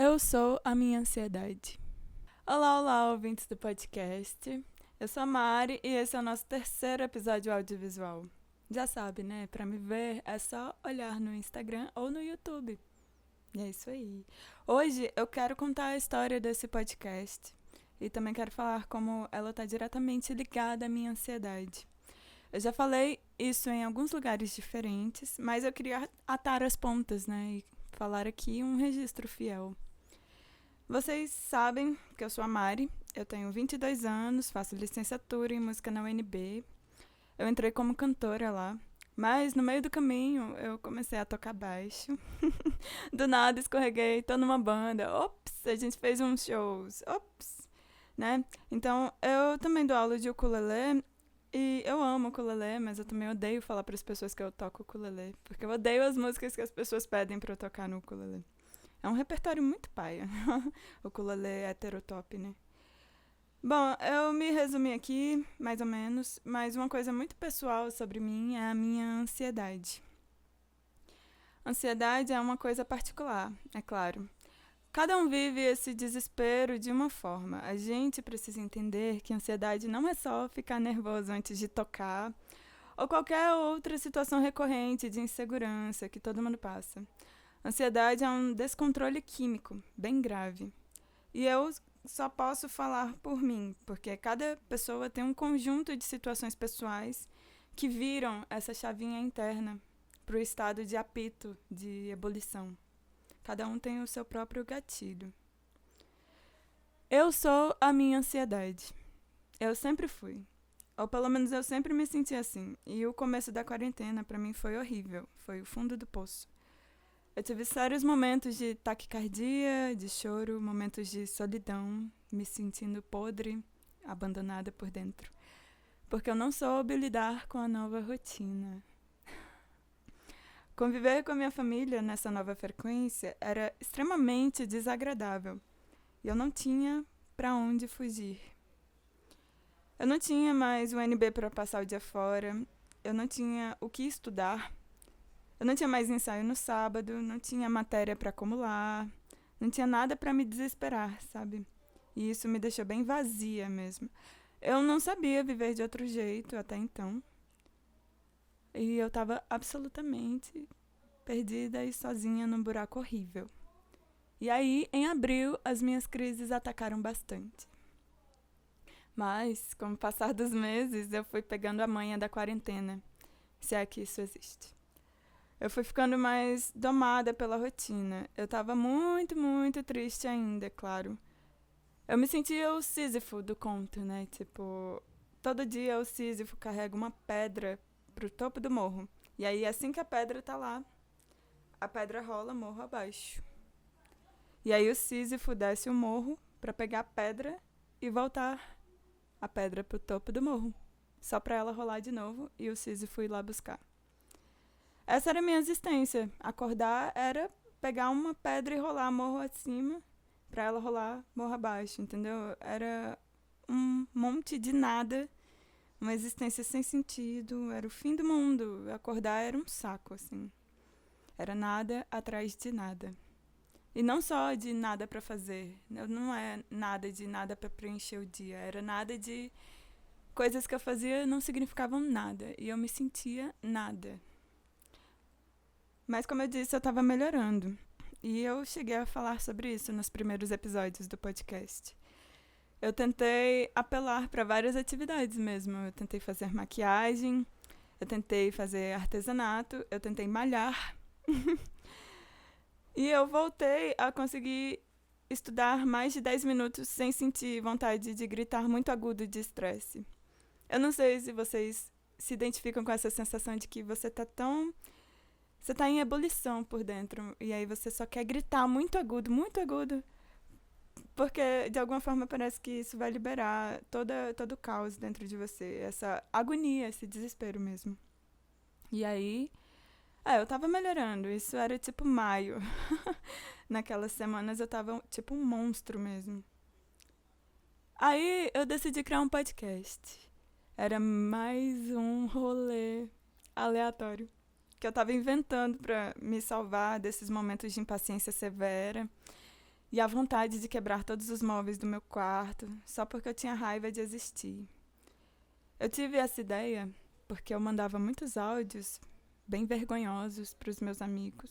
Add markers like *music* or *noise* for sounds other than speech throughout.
Eu sou a minha ansiedade. Olá, olá, ouvintes do podcast. Eu sou a Mari e esse é o nosso terceiro episódio audiovisual. Já sabe, né? Para me ver é só olhar no Instagram ou no YouTube. E é isso aí. Hoje eu quero contar a história desse podcast e também quero falar como ela está diretamente ligada à minha ansiedade. Eu já falei isso em alguns lugares diferentes, mas eu queria atar as pontas, né? E falar aqui um registro fiel. Vocês sabem que eu sou a Mari, eu tenho 22 anos, faço licenciatura em música na UNB. Eu entrei como cantora lá, mas no meio do caminho eu comecei a tocar baixo. *laughs* do nada escorreguei, tô numa banda. Ops, a gente fez uns shows. Ops, né? Então eu também dou aula de ukulele e eu amo ukulele, mas eu também odeio falar para as pessoas que eu toco ukulele, porque eu odeio as músicas que as pessoas pedem para eu tocar no ukulele. É um repertório muito paia. *laughs* o ukulele é heterotop, né? Bom, eu me resumi aqui, mais ou menos, mas uma coisa muito pessoal sobre mim é a minha ansiedade. Ansiedade é uma coisa particular, é claro. Cada um vive esse desespero de uma forma. A gente precisa entender que ansiedade não é só ficar nervoso antes de tocar ou qualquer outra situação recorrente de insegurança que todo mundo passa. Ansiedade é um descontrole químico bem grave. E eu só posso falar por mim, porque cada pessoa tem um conjunto de situações pessoais que viram essa chavinha interna para o estado de apito, de ebulição. Cada um tem o seu próprio gatilho. Eu sou a minha ansiedade. Eu sempre fui. Ou pelo menos eu sempre me senti assim. E o começo da quarentena para mim foi horrível. Foi o fundo do poço. Eu tive sérios momentos de taquicardia, de choro, momentos de solidão, me sentindo podre, abandonada por dentro. Porque eu não soube lidar com a nova rotina. Conviver com a minha família nessa nova frequência era extremamente desagradável e eu não tinha para onde fugir. Eu não tinha mais o NB para passar o dia fora, eu não tinha o que estudar, eu não tinha mais ensaio no sábado, não tinha matéria para acumular, não tinha nada para me desesperar, sabe? E isso me deixou bem vazia mesmo. Eu não sabia viver de outro jeito até então. E eu estava absolutamente perdida e sozinha num buraco horrível. E aí, em abril, as minhas crises atacaram bastante. Mas, com o passar dos meses, eu fui pegando a manha da quarentena, se é que isso existe. Eu fui ficando mais domada pela rotina. Eu estava muito, muito triste ainda, é claro. Eu me sentia o Sísifo do conto, né? Tipo, todo dia o Sísifo carrega uma pedra pro topo do morro. E aí, assim que a pedra tá lá, a pedra rola morro abaixo. E aí o Sísifo desce o morro para pegar a pedra e voltar a pedra pro topo do morro, só para ela rolar de novo e o Sísifo ir lá buscar. Essa era a minha existência. Acordar era pegar uma pedra e rolar morro acima para ela rolar morro abaixo, entendeu? Era um monte de nada uma existência sem sentido, era o fim do mundo. Acordar era um saco, assim. Era nada atrás de nada. E não só de nada para fazer, não é nada de nada para preencher o dia, era nada de coisas que eu fazia não significavam nada e eu me sentia nada. Mas como eu disse, eu estava melhorando. E eu cheguei a falar sobre isso nos primeiros episódios do podcast eu tentei apelar para várias atividades mesmo. Eu tentei fazer maquiagem, eu tentei fazer artesanato, eu tentei malhar. *laughs* e eu voltei a conseguir estudar mais de 10 minutos sem sentir vontade de gritar muito agudo de estresse. Eu não sei se vocês se identificam com essa sensação de que você tá tão você tá em ebulição por dentro e aí você só quer gritar muito agudo, muito agudo porque, de alguma forma, parece que isso vai liberar toda, todo o caos dentro de você. Essa agonia, esse desespero mesmo. E aí. É, eu tava melhorando. Isso era tipo maio. *laughs* Naquelas semanas eu tava tipo um monstro mesmo. Aí eu decidi criar um podcast. Era mais um rolê aleatório que eu tava inventando para me salvar desses momentos de impaciência severa e a vontade de quebrar todos os móveis do meu quarto só porque eu tinha raiva de existir. Eu tive essa ideia porque eu mandava muitos áudios bem vergonhosos para os meus amigos.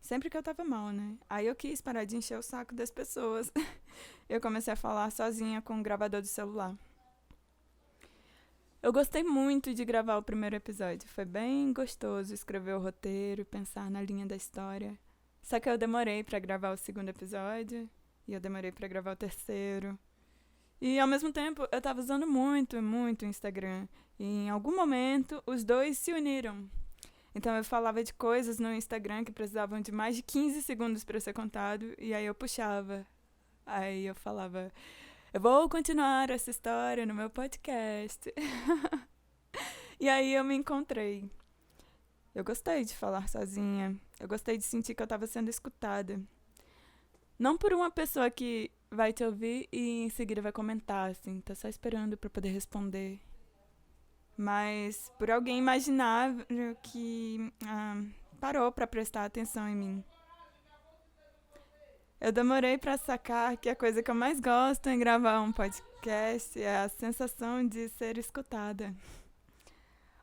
Sempre que eu tava mal, né? Aí eu quis parar de encher o saco das pessoas. *laughs* eu comecei a falar sozinha com o gravador do celular. Eu gostei muito de gravar o primeiro episódio. Foi bem gostoso escrever o roteiro, pensar na linha da história. Só que eu demorei para gravar o segundo episódio e eu demorei para gravar o terceiro. E ao mesmo tempo, eu tava usando muito, muito o Instagram. E em algum momento, os dois se uniram. Então eu falava de coisas no Instagram que precisavam de mais de 15 segundos para ser contado e aí eu puxava. Aí eu falava, eu vou continuar essa história no meu podcast. *laughs* e aí eu me encontrei. Eu gostei de falar sozinha. Eu gostei de sentir que eu estava sendo escutada. Não por uma pessoa que vai te ouvir e em seguida vai comentar, assim, tá só esperando para poder responder mas por alguém imaginável que ah, parou para prestar atenção em mim. Eu demorei para sacar que a coisa que eu mais gosto em gravar um podcast é a sensação de ser escutada.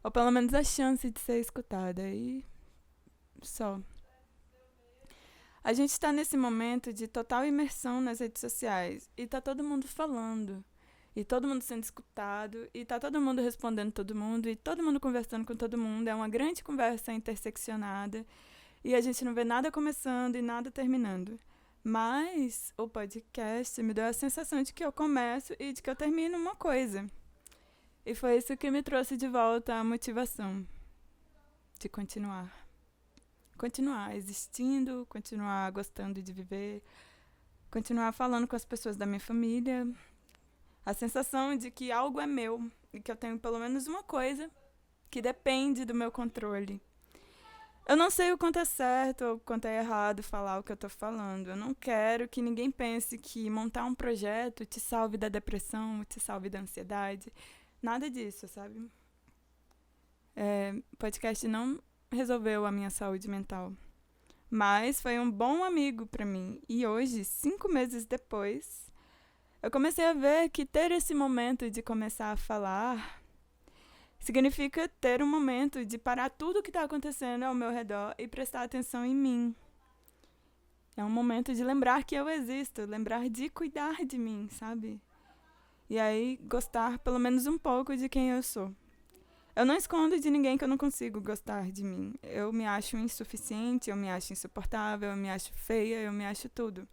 Ou pelo menos a chance de ser escutada. E só. A gente está nesse momento de total imersão nas redes sociais e tá todo mundo falando. E todo mundo sendo escutado, e tá todo mundo respondendo todo mundo, e todo mundo conversando com todo mundo. É uma grande conversa interseccionada. E a gente não vê nada começando e nada terminando. Mas o podcast me deu a sensação de que eu começo e de que eu termino uma coisa. E foi isso que me trouxe de volta a motivação de continuar. Continuar existindo, continuar gostando de viver, continuar falando com as pessoas da minha família, a sensação de que algo é meu e que eu tenho pelo menos uma coisa que depende do meu controle. Eu não sei o quanto é certo ou o quanto é errado falar o que eu estou falando. Eu não quero que ninguém pense que montar um projeto te salve da depressão, te salve da ansiedade. Nada disso, sabe? É, podcast não resolveu a minha saúde mental. Mas foi um bom amigo para mim. E hoje, cinco meses depois, eu comecei a ver que ter esse momento de começar a falar significa ter um momento de parar tudo o que está acontecendo ao meu redor e prestar atenção em mim. É um momento de lembrar que eu existo, lembrar de cuidar de mim, sabe? E aí gostar pelo menos um pouco de quem eu sou. Eu não escondo de ninguém que eu não consigo gostar de mim. Eu me acho insuficiente, eu me acho insuportável, eu me acho feia, eu me acho tudo.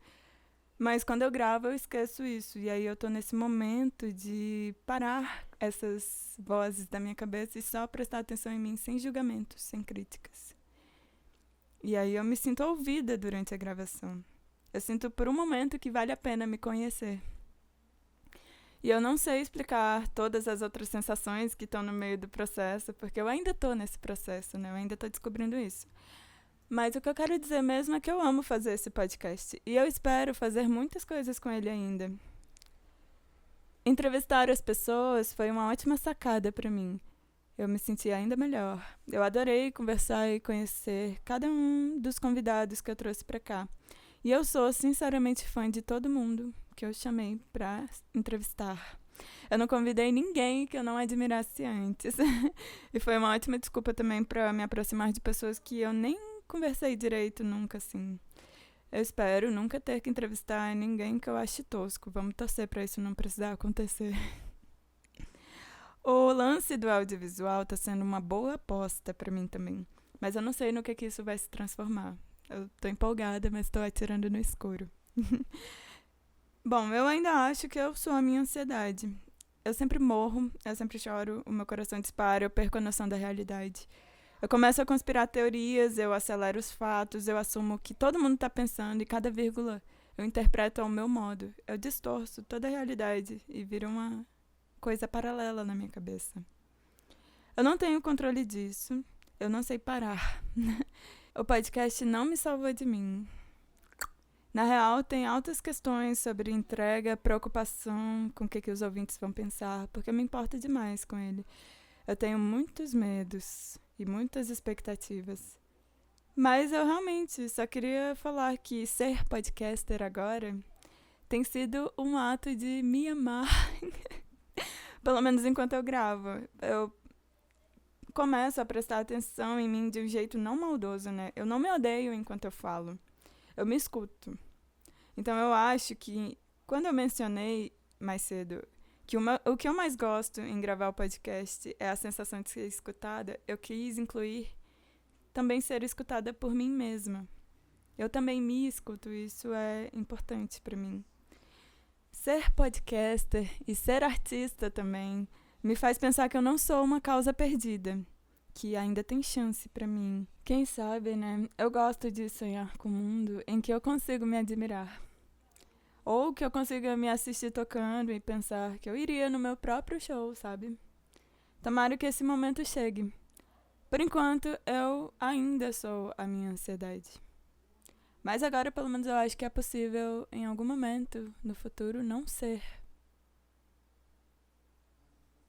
Mas quando eu gravo, eu esqueço isso. E aí eu tô nesse momento de parar essas vozes da minha cabeça e só prestar atenção em mim sem julgamentos, sem críticas. E aí eu me sinto ouvida durante a gravação. Eu sinto por um momento que vale a pena me conhecer. E eu não sei explicar todas as outras sensações que estão no meio do processo, porque eu ainda estou nesse processo, né? Eu ainda estou descobrindo isso. Mas o que eu quero dizer mesmo é que eu amo fazer esse podcast e eu espero fazer muitas coisas com ele ainda. Entrevistar as pessoas foi uma ótima sacada para mim. Eu me senti ainda melhor. Eu adorei conversar e conhecer cada um dos convidados que eu trouxe para cá. E eu sou sinceramente fã de todo mundo que eu chamei para entrevistar. Eu não convidei ninguém que eu não admirasse antes. *laughs* e foi uma ótima desculpa também para me aproximar de pessoas que eu nem conversei direito nunca, assim. Eu espero nunca ter que entrevistar ninguém que eu ache tosco. Vamos torcer para isso não precisar acontecer. *laughs* o lance do audiovisual está sendo uma boa aposta para mim também. Mas eu não sei no que, que isso vai se transformar. Eu tô empolgada, mas estou atirando no escuro. *laughs* Bom, eu ainda acho que eu sou a minha ansiedade. Eu sempre morro, eu sempre choro, o meu coração dispara, eu perco a noção da realidade. Eu começo a conspirar teorias, eu acelero os fatos, eu assumo que todo mundo está pensando e cada vírgula eu interpreto ao meu modo. Eu distorço toda a realidade e vira uma coisa paralela na minha cabeça. Eu não tenho controle disso, eu não sei parar. *laughs* o podcast não me salvou de mim. Na real, tem altas questões sobre entrega, preocupação com o que, que os ouvintes vão pensar, porque eu me importo demais com ele. Eu tenho muitos medos e muitas expectativas. Mas eu realmente só queria falar que ser podcaster agora tem sido um ato de me amar. *laughs* Pelo menos enquanto eu gravo. Eu começo a prestar atenção em mim de um jeito não maldoso, né? Eu não me odeio enquanto eu falo. Eu me escuto. Então eu acho que quando eu mencionei mais cedo que uma, o que eu mais gosto em gravar o podcast é a sensação de ser escutada, eu quis incluir também ser escutada por mim mesma. Eu também me escuto, isso é importante para mim. Ser podcaster e ser artista também me faz pensar que eu não sou uma causa perdida, que ainda tem chance para mim. Quem sabe, né? Eu gosto de sonhar com um mundo em que eu consigo me admirar. Ou que eu consiga me assistir tocando e pensar que eu iria no meu próprio show, sabe? Tomara que esse momento chegue. Por enquanto, eu ainda sou a minha ansiedade. Mas agora, pelo menos, eu acho que é possível, em algum momento no futuro, não ser.